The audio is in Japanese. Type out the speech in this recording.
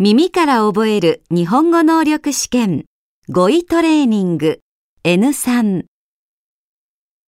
耳から覚える日本語能力試験。語彙トレーニング。N3